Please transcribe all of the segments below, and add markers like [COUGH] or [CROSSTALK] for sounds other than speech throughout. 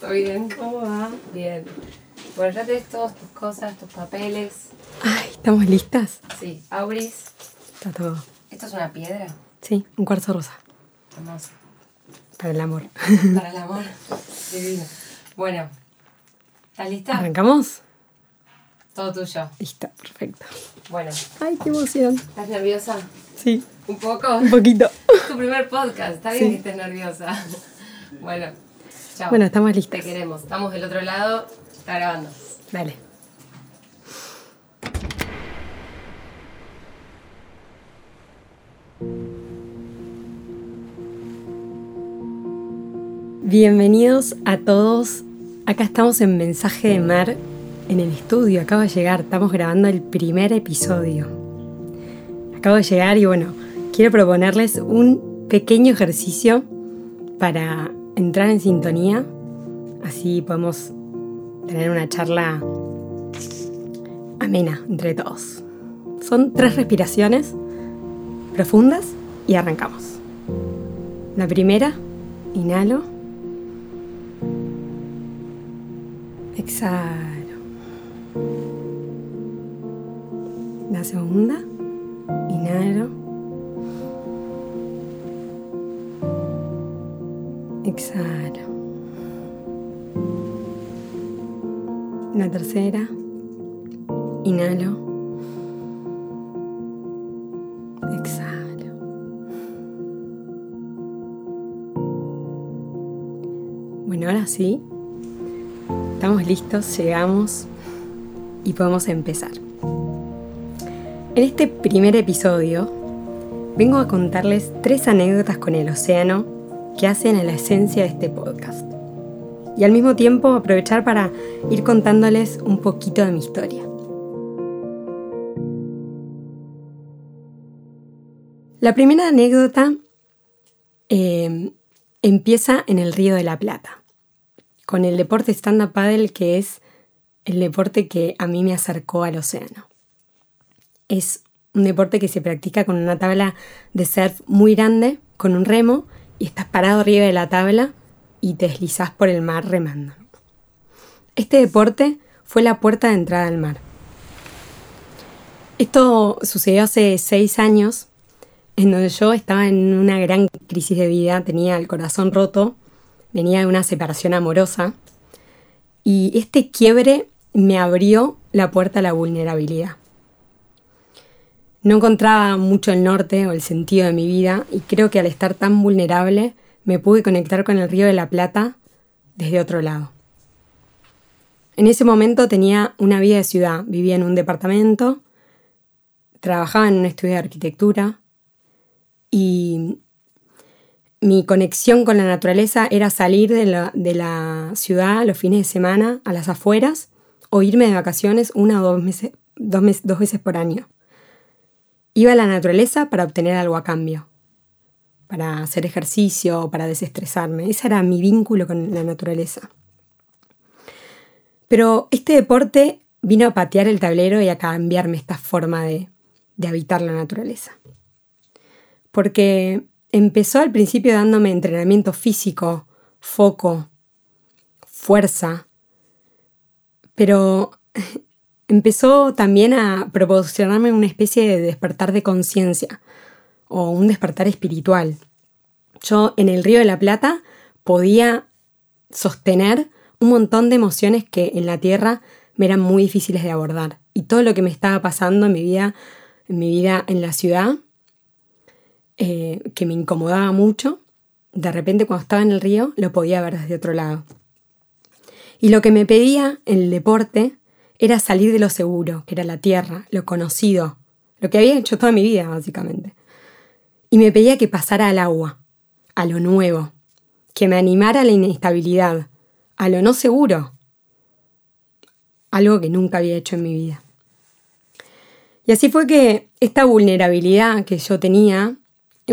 ¿Todo bien? ¿Cómo va? Bien. Bueno, ya tenés todas tus cosas, tus papeles. Ay, ¿estamos listas? Sí, Auris. Está todo. ¿Esto es una piedra? Sí, un cuarzo rosa. Hermoso. Para el amor. Para el amor. Divino. Bueno, ¿estás lista? ¿Arrancamos? Todo tuyo. Listo, perfecto. Bueno, Ay, qué emoción. ¿estás nerviosa? Sí, ¿Un poco? un poquito. Es [LAUGHS] tu primer podcast, está bien Sí. que estés nerviosa. [LAUGHS] Bueno, chao. Bueno, estamos Te listas. queremos. Estamos del otro lado, está grabando. Dale. Bienvenidos a todos. Acá estamos en Mensaje de Mar, en el estudio. Acabo de llegar, estamos grabando el primer episodio. Acabo de llegar y bueno, quiero proponerles un pequeño ejercicio para entrar en sintonía. Así podemos tener una charla amena entre todos. Son tres respiraciones profundas y arrancamos. La primera, inhalo. Exhalo. La segunda, Exhalo. La tercera, inhalo. Exhalo. Bueno, ahora sí, estamos listos, llegamos y podemos empezar. En este primer episodio vengo a contarles tres anécdotas con el océano que hacen a la esencia de este podcast. Y al mismo tiempo aprovechar para ir contándoles un poquito de mi historia. La primera anécdota eh, empieza en el Río de la Plata, con el deporte stand-up paddle que es el deporte que a mí me acercó al océano. Es un deporte que se practica con una tabla de surf muy grande, con un remo, y estás parado arriba de la tabla y te deslizás por el mar remando. Este deporte fue la puerta de entrada al mar. Esto sucedió hace seis años, en donde yo estaba en una gran crisis de vida, tenía el corazón roto, venía de una separación amorosa, y este quiebre me abrió la puerta a la vulnerabilidad. No encontraba mucho el norte o el sentido de mi vida y creo que al estar tan vulnerable me pude conectar con el río de la Plata desde otro lado. En ese momento tenía una vida de ciudad, vivía en un departamento, trabajaba en un estudio de arquitectura y mi conexión con la naturaleza era salir de la, ciudad los fines de semana a las afueras o irme de vacaciones una o dos, meses, dos, mes- dos veces por año. Iba a la naturaleza para obtener algo a cambio, para hacer ejercicio, para desestresarme. Ese era mi vínculo con la naturaleza. Pero este deporte vino a patear el tablero y a cambiarme esta forma de, de habitar la naturaleza. Porque empezó al principio dándome entrenamiento físico, foco, fuerza, pero empezó también a proporcionarme una especie de despertar de conciencia o un despertar espiritual. Yo en el Río de la Plata podía sostener un montón de emociones que en la tierra me eran muy difíciles de abordar. Y todo lo que me estaba pasando en mi vida, en mi vida en la ciudad, eh, que me incomodaba mucho, de repente cuando estaba en el río lo podía ver desde otro lado. Y lo que me pedía el deporte era salir de lo seguro, que era la tierra, lo conocido, lo que había hecho toda mi vida, básicamente. Y me pedía que pasara al agua, a lo nuevo, que me animara a la inestabilidad, a lo no seguro, algo que nunca había hecho en mi vida. Y así fue que esta vulnerabilidad que yo tenía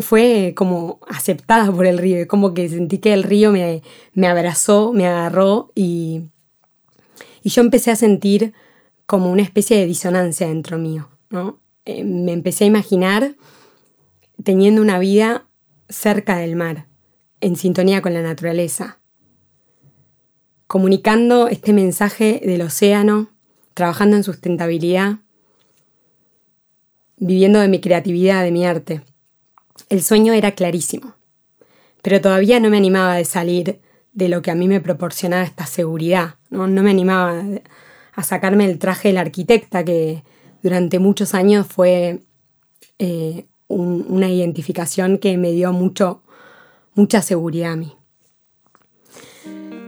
fue como aceptada por el río, como que sentí que el río me, me abrazó, me agarró y, y yo empecé a sentir como una especie de disonancia dentro mío, ¿no? Eh, me empecé a imaginar teniendo una vida cerca del mar, en sintonía con la naturaleza, comunicando este mensaje del océano, trabajando en sustentabilidad, viviendo de mi creatividad, de mi arte. El sueño era clarísimo, pero todavía no me animaba de salir de lo que a mí me proporcionaba esta seguridad, no, me animaba a sacarme el traje de la arquitecta que durante muchos años fue eh, una identificación que me dio mucho, mucha seguridad a mí.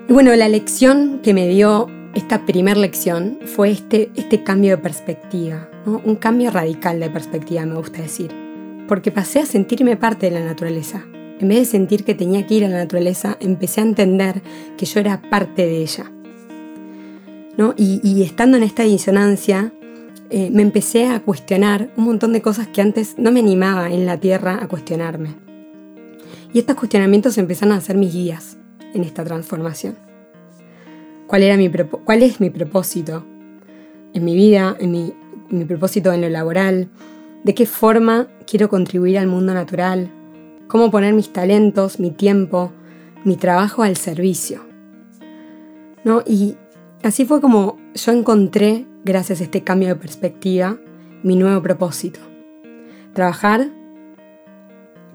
Y bueno, la lección que me dio esta primera lección fue este, este cambio de perspectiva, un cambio radical de perspectiva, me gusta decir, porque pasé a sentirme parte de la naturaleza. En vez de sentir que tenía que ir a la naturaleza, empecé a entender que yo era parte de ella. Y, estando en esta disonancia, eh, me empecé a cuestionar un montón de cosas que antes no me animaba en la tierra a cuestionarme. Y estos cuestionamientos empezaron a ser mis guías en esta transformación. ¿Cuál, era mi cuál es mi propósito en mi vida, en mi, mi propósito en lo laboral? ¿De qué forma quiero contribuir al mundo natural? ¿Cómo poner mis talentos, mi tiempo, mi trabajo al servicio? ¿No? Y así fue como yo encontré gracias a este cambio de perspectiva, mi nuevo propósito. Trabajar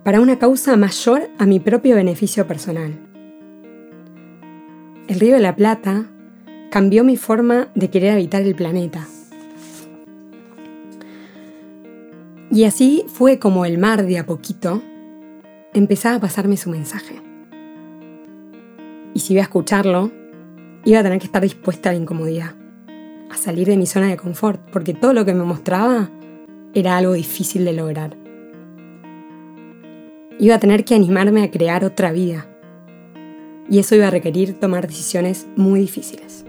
para una causa mayor a mi propio beneficio personal. El río de la Plata cambió mi forma de querer habitar el planeta. Y así fue como el mar de a poquito empezaba a pasarme su mensaje. Y si iba a escucharlo, iba a tener que estar dispuesta a la incomodidad a salir de mi zona de confort, porque todo lo que me mostraba era algo difícil de lograr. Iba a tener que animarme a crear otra vida, y eso iba a requerir tomar decisiones muy difíciles.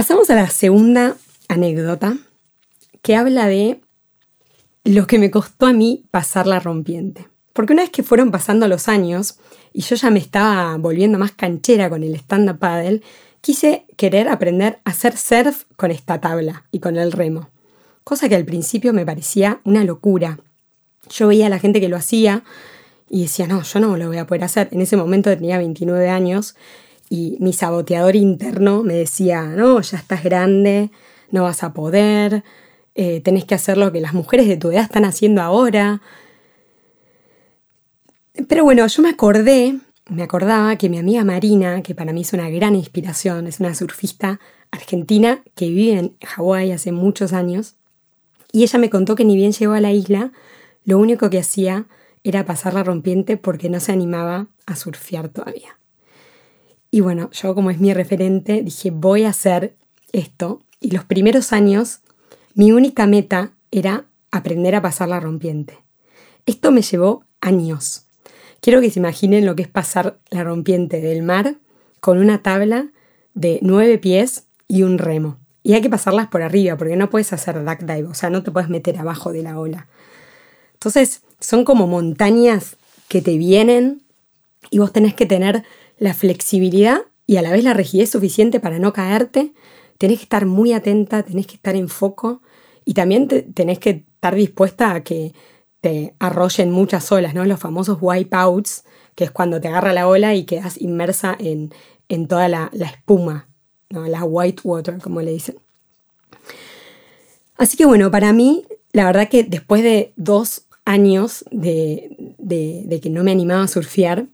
Pasamos a la segunda anécdota que habla de lo que me costó a mí pasar la rompiente. Porque una vez que fueron pasando los años y yo ya me estaba volviendo más canchera con el stand-up paddle, quise querer aprender a hacer surf con esta tabla y con el remo. Cosa que al principio me parecía una locura. Yo veía a la gente que lo hacía y decía, no, yo no lo voy a poder hacer. En ese momento tenía 29 años y mi saboteador interno me decía, no, ya estás grande, no vas a poder, eh, tenés que hacer lo que las mujeres de tu edad están haciendo ahora. Pero bueno, yo me acordé, me acordaba que mi amiga Marina, que para mí es una gran inspiración, es una surfista argentina que vive en Hawái hace muchos años, y ella me contó que ni bien llegó a la isla, lo único que hacía era pasar la rompiente porque no se animaba a surfear todavía. Y bueno, yo como es mi referente, dije, voy a hacer esto. Y los primeros años mi única meta era aprender a pasar la rompiente. Esto me llevó años. Quiero que se imaginen lo que es pasar la rompiente del mar con una tabla de nueve pies y un remo. Y hay que pasarlas por arriba porque no puedes hacer duck dive, o sea, no te puedes meter abajo de la ola. Entonces, son como montañas que te vienen y vos tenés que tener la flexibilidad y a la vez la rigidez suficiente para no caerte tenés que estar muy atenta, tenés que estar en foco y también tenés que estar dispuesta a que te arrollen muchas olas, ¿no? Los famosos wipeouts, que es cuando te agarra la ola y quedas inmersa en, toda la, espuma, ¿no? La white water, como le dicen. Así que bueno, para mí, la verdad que después de dos años de, de que no me animaba a surfear,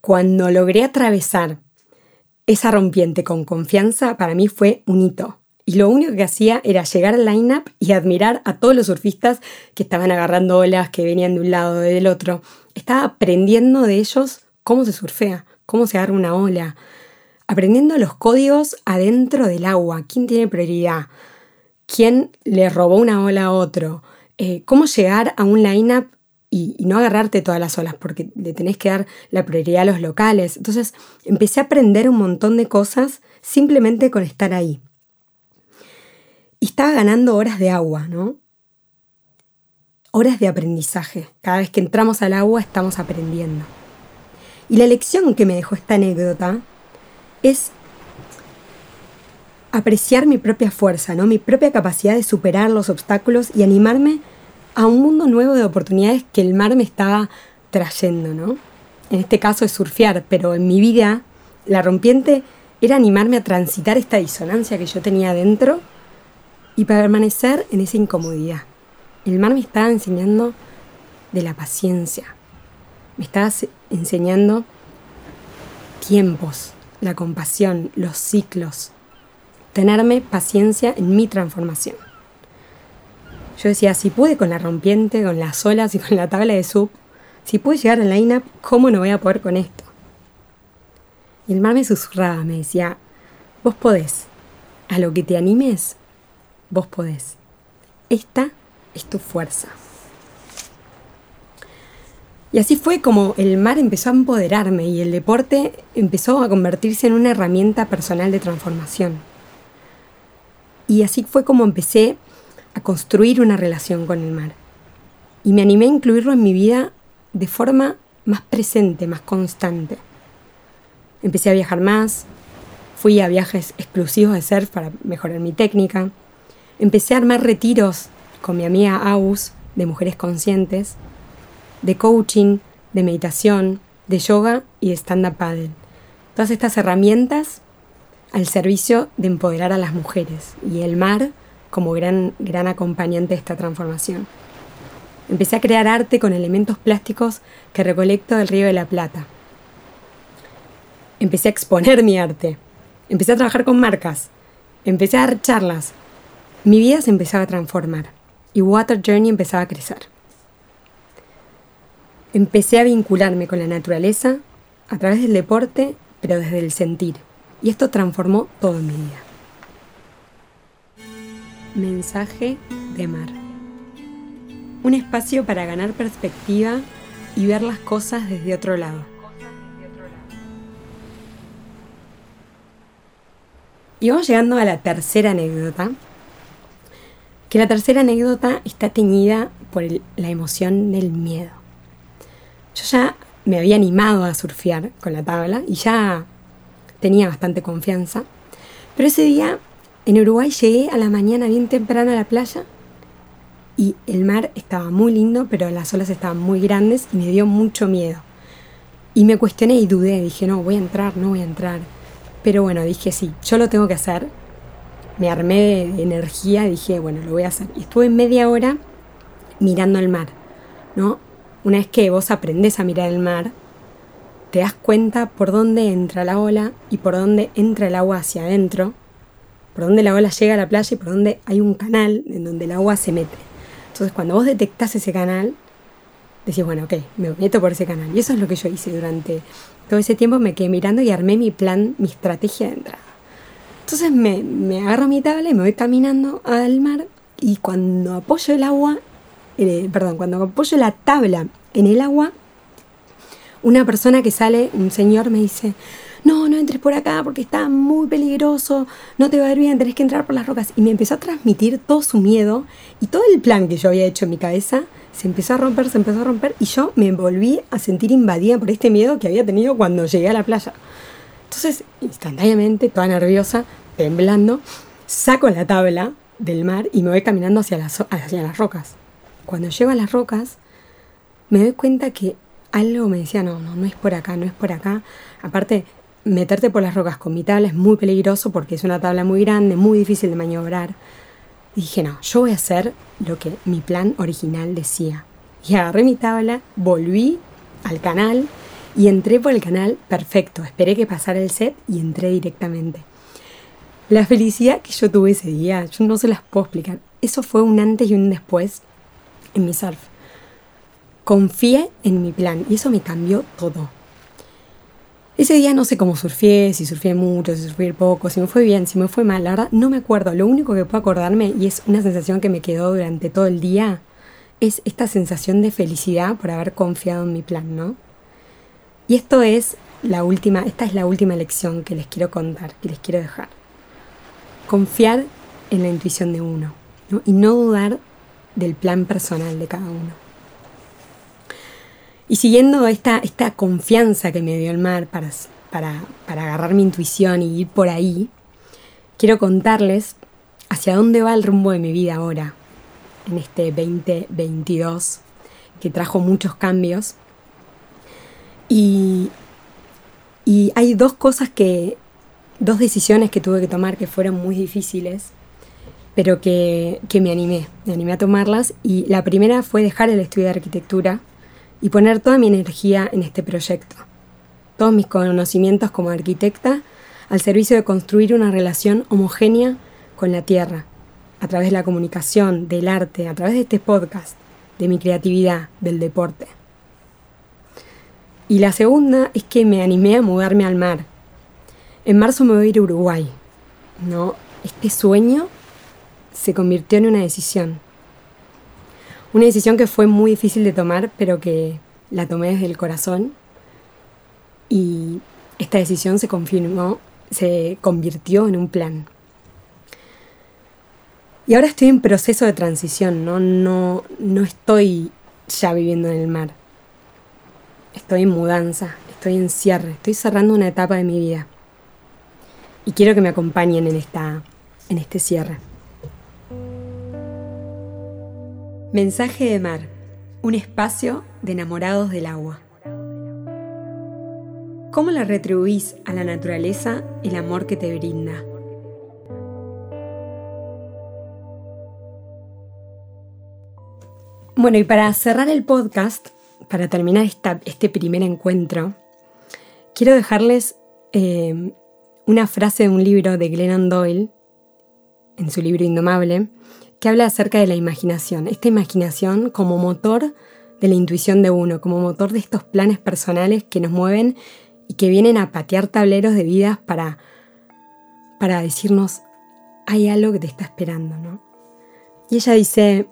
cuando logré atravesar esa rompiente con confianza para mí fue un hito. Y lo único que hacía era llegar al line-up y admirar a todos los surfistas que estaban agarrando olas, que venían de un lado o del otro. Estaba aprendiendo de ellos cómo se surfea, cómo se agarra una ola, aprendiendo los códigos adentro del agua, quién tiene prioridad, quién le robó una ola a otro, eh, cómo llegar a un line-up y, no agarrarte todas las olas porque le tenés que dar la prioridad a los locales. Entonces empecé a aprender un montón de cosas simplemente con estar ahí. Y estaba ganando horas de agua, ¿no? Horas de aprendizaje. Cada vez que entramos al agua estamos aprendiendo. Y la lección que me dejó esta anécdota es apreciar mi propia fuerza, ¿no? mi propia capacidad de superar los obstáculos y animarme a un mundo nuevo de oportunidades que el mar me estaba trayendo. ¿no? En este caso es surfear, pero en mi vida la rompiente era animarme a transitar esta disonancia que yo tenía dentro y permanecer en esa incomodidad. El mar me estaba enseñando de la paciencia, me estaba enseñando tiempos, la compasión, los ciclos, tenerme paciencia en mi transformación. Yo decía, si pude con la rompiente, con las olas y con la tabla de sub, si pude llegar a la line-up, ¿cómo no voy a poder con esto? Y el mar me susurraba, me decía, vos podés, a lo que te animes, vos podés. Esta es tu fuerza. Y así fue como el mar empezó a empoderarme y el deporte empezó a convertirse en una herramienta personal de transformación. Y así fue como empecé a construir una relación con el mar. Y me animé a incluirlo en mi vida de forma más presente, más constante. Empecé a viajar más, fui a viajes exclusivos de surf para mejorar mi técnica, empecé a armar retiros con mi amiga Aus de mujeres conscientes de coaching, de meditación, de yoga y de stand-up paddle. Todas estas herramientas al servicio de empoderar a las mujeres y el mar como gran, gran acompañante de esta transformación. Empecé a crear arte con elementos plásticos que recolecto del Río de la Plata. Empecé a exponer mi arte. Empecé a trabajar con marcas. Empecé a dar charlas. Mi vida se empezaba a transformar y Water Journey empezaba a crecer empecé a vincularme con la naturaleza a través del deporte, pero desde el sentir. Y esto transformó todo mi vida. Mensaje de mar. Un espacio para ganar perspectiva y ver las cosas desde otro lado. Y vamos llegando a la tercera anécdota, que la tercera anécdota está teñida por la emoción del miedo. Yo ya me había animado a surfear con la tabla y ya tenía bastante confianza. Pero ese día en Uruguay llegué a la mañana bien temprano a la playa y el mar estaba muy lindo, pero las olas estaban muy grandes y me dio mucho miedo. Y me cuestioné y dudé, dije, no, voy a entrar, no voy a entrar. Pero bueno, dije, sí, yo lo tengo que hacer. Me armé de energía dije, bueno, lo voy a hacer. Y estuve media hora mirando el mar, ¿no? Una vez que vos aprendés a mirar el mar, te das cuenta por dónde entra la ola y por dónde entra el agua hacia adentro, por dónde la ola llega a la playa y por dónde hay un canal en donde el agua se mete. Entonces cuando vos detectás ese canal, decís, bueno, ok, me meto por ese canal. Y eso es lo que yo hice durante todo ese tiempo, me quedé mirando y armé mi plan, mi estrategia de entrada. Entonces me, me agarro mi tabla y me voy caminando al mar y cuando apoyo el agua eh, perdón, cuando apoyo la tabla en el agua, una persona que sale, un señor me dice, no, no entres por acá porque está muy peligroso, no te va a ir bien, tenés que entrar por las rocas. Y me empezó a transmitir todo su miedo y todo el plan que yo había hecho en mi cabeza se empezó a romper, se empezó a romper y yo me volví a sentir invadida por este miedo que había tenido cuando llegué a la playa. Entonces, instantáneamente, toda nerviosa, temblando, saco la tabla del mar y me voy caminando hacia las, hacia las rocas cuando llego a las rocas, me doy cuenta que algo me decía, no, no, no es por acá, no es por acá. Aparte, meterte por las rocas con mi tabla es muy peligroso porque es una tabla muy grande, muy difícil de maniobrar. Dije, no, yo voy a hacer lo que mi plan original decía. Y agarré mi tabla, volví al canal y entré por el canal perfecto. Esperé que pasara el set y entré directamente. La felicidad que yo tuve ese día, yo no se las puedo explicar. Eso fue un antes y un después en mi surf. Confié en mi plan y eso me cambió todo. Ese día no sé cómo surfié, si surfié mucho, si surfié poco, si me fue bien, si me fue mal, la verdad no me acuerdo. Lo único que puedo acordarme, y es una sensación que me quedó durante todo el día, es esta sensación de felicidad por haber confiado en mi plan, ¿no? Y esto es la última, esta es la última lección que les quiero contar, que les quiero dejar. Confiar en la intuición de uno, ¿no? Y no dudar del plan personal de cada uno. Y siguiendo esta, esta confianza que me dio el mar para, para, para agarrar mi intuición y ir por ahí, quiero contarles hacia dónde va el rumbo de mi vida ahora, en este 2022, que trajo muchos cambios. Y, y hay dos cosas que, dos decisiones que tuve que tomar que fueron muy difíciles, pero que, que me animé, me animé a tomarlas. Y la primera fue dejar el estudio de arquitectura y poner toda mi energía en este proyecto. Todos mis conocimientos como arquitecta al servicio de construir una relación homogénea con la tierra, a través de la comunicación, del arte, a través de este podcast, de mi creatividad, del deporte. Y la segunda es que me animé a mudarme al mar. En marzo me voy a ir a Uruguay. ¿no? Este sueño se convirtió en una decisión. Una decisión que fue muy difícil de tomar, pero que la tomé desde el corazón. Y esta decisión se confirmó, se convirtió en un plan. Y ahora estoy en proceso de transición, ¿no? No, no estoy ya viviendo en el mar. Estoy en mudanza, estoy en cierre, estoy cerrando una etapa de mi vida. Y quiero que me acompañen en, esta, en este cierre. Mensaje de mar, un espacio de enamorados del agua. ¿Cómo le retribuís a la naturaleza el amor que te brinda? Bueno, y para cerrar el podcast, para terminar este primer encuentro, quiero dejarles eh, una frase de un libro de Glennon Doyle, en su libro Indomable, que habla acerca de la imaginación. Esta imaginación como motor de la intuición de uno, como motor de estos planes personales que nos mueven y que vienen a patear tableros de vidas para, para decirnos, hay algo que te está esperando, ¿no? Y ella dice,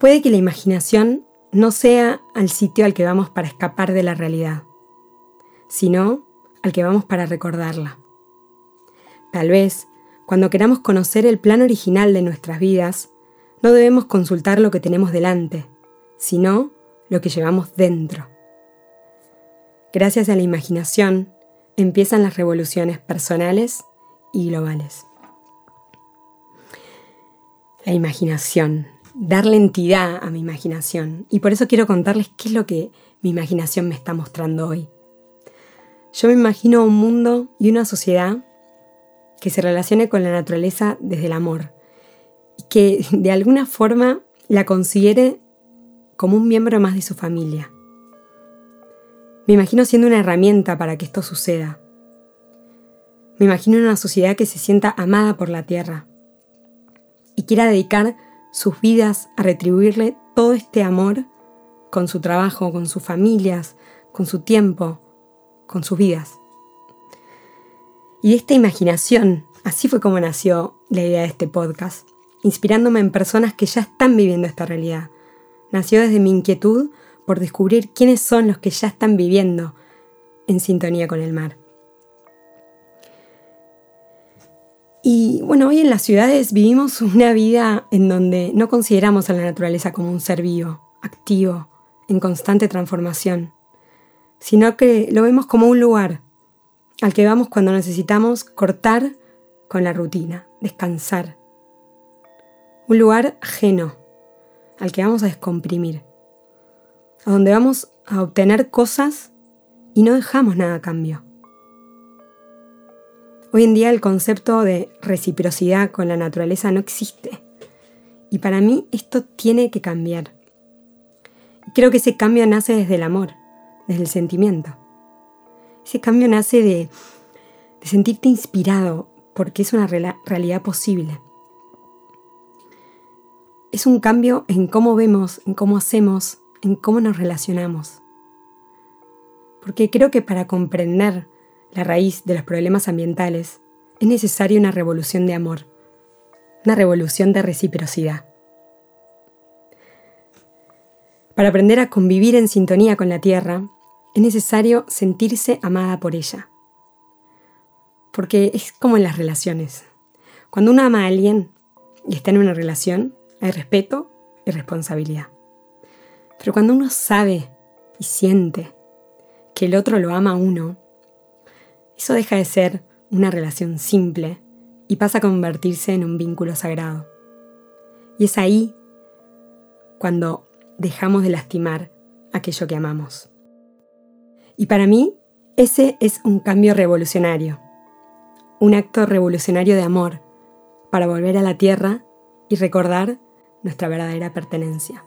Puede que la imaginación no sea al sitio al que vamos para escapar de la realidad, sino al que vamos para recordarla. Tal vez, cuando queramos conocer el plan original de nuestras vidas, no debemos consultar lo que tenemos delante, sino lo que llevamos dentro. Gracias a la imaginación empiezan las revoluciones personales y globales. La imaginación darle entidad a mi imaginación. Y por eso quiero contarles qué es lo que mi imaginación me está mostrando hoy. Yo me imagino un mundo y una sociedad que se relacione con la naturaleza desde el amor y que de alguna forma la considere como un miembro más de su familia. Me imagino siendo una herramienta para que esto suceda. Me imagino una sociedad que se sienta amada por la tierra y quiera dedicar sus vidas a retribuirle todo este amor con su trabajo, con sus familias, con su tiempo, con sus vidas. Y esta imaginación, así fue como nació la idea de este podcast, inspirándome en personas que ya están viviendo esta realidad. Nació desde mi inquietud por descubrir quiénes son los que ya están viviendo en sintonía con el mar. Y bueno, hoy en las ciudades vivimos una vida en donde no consideramos a la naturaleza como un ser vivo, activo, en constante transformación, sino que lo vemos como un lugar al que vamos cuando necesitamos cortar con la rutina, descansar. Un lugar ajeno al que vamos a descomprimir, a donde vamos a obtener cosas y no dejamos nada a cambio. Hoy en día el concepto de reciprocidad con la naturaleza no existe. Y para mí esto tiene que cambiar. Creo que ese cambio nace desde el amor, desde el sentimiento. Ese cambio nace de, sentirte inspirado porque es una realidad posible. Es un cambio en cómo vemos, en cómo hacemos, en cómo nos relacionamos. Porque creo que para comprender la raíz de los problemas ambientales, es necesaria una revolución de amor, una revolución de reciprocidad. Para aprender a convivir en sintonía con la Tierra, es necesario sentirse amada por ella. Porque es como en las relaciones. Cuando uno ama a alguien y está en una relación, hay respeto y responsabilidad. Pero cuando uno sabe y siente que el otro lo ama a uno, eso deja de ser una relación simple y pasa a convertirse en un vínculo sagrado. Y es ahí cuando dejamos de lastimar aquello que amamos. Y para mí, ese es un cambio revolucionario, un acto revolucionario de amor para volver a la tierra y recordar nuestra verdadera pertenencia.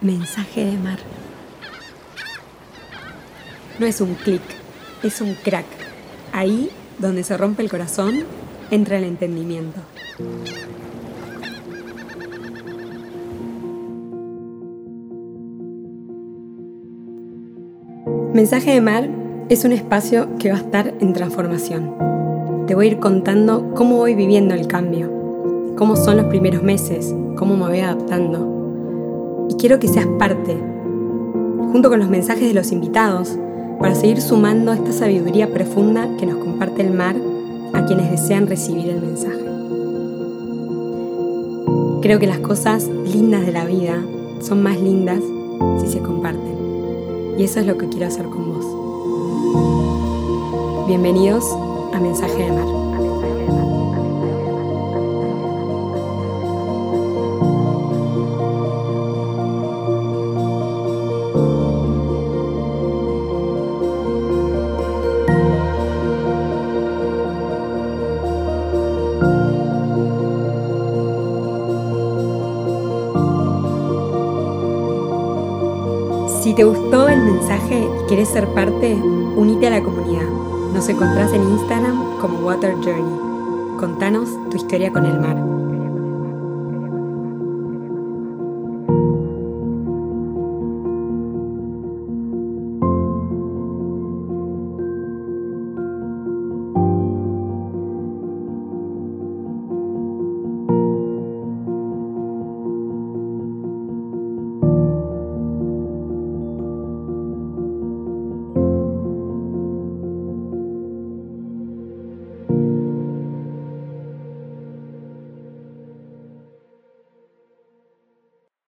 Mensaje de mar. No es un clic, es un crack. Ahí, donde se rompe el corazón, entra el entendimiento. Mensaje de Mar es un espacio que va a estar en transformación. Te voy a ir contando cómo voy viviendo el cambio, cómo son los primeros meses, cómo me voy adaptando. Y quiero que seas parte, junto con los mensajes de los invitados, para seguir sumando esta sabiduría profunda que nos comparte el mar a quienes desean recibir el mensaje. Creo que las cosas lindas de la vida son más lindas si se comparten. Y eso es lo que quiero hacer con vos. Bienvenidos a Mensaje de Mar. Te gustó el mensaje y quieres ser parte, unite a la comunidad. Nos encontrás en Instagram como Water Journey. Contanos tu historia con el mar.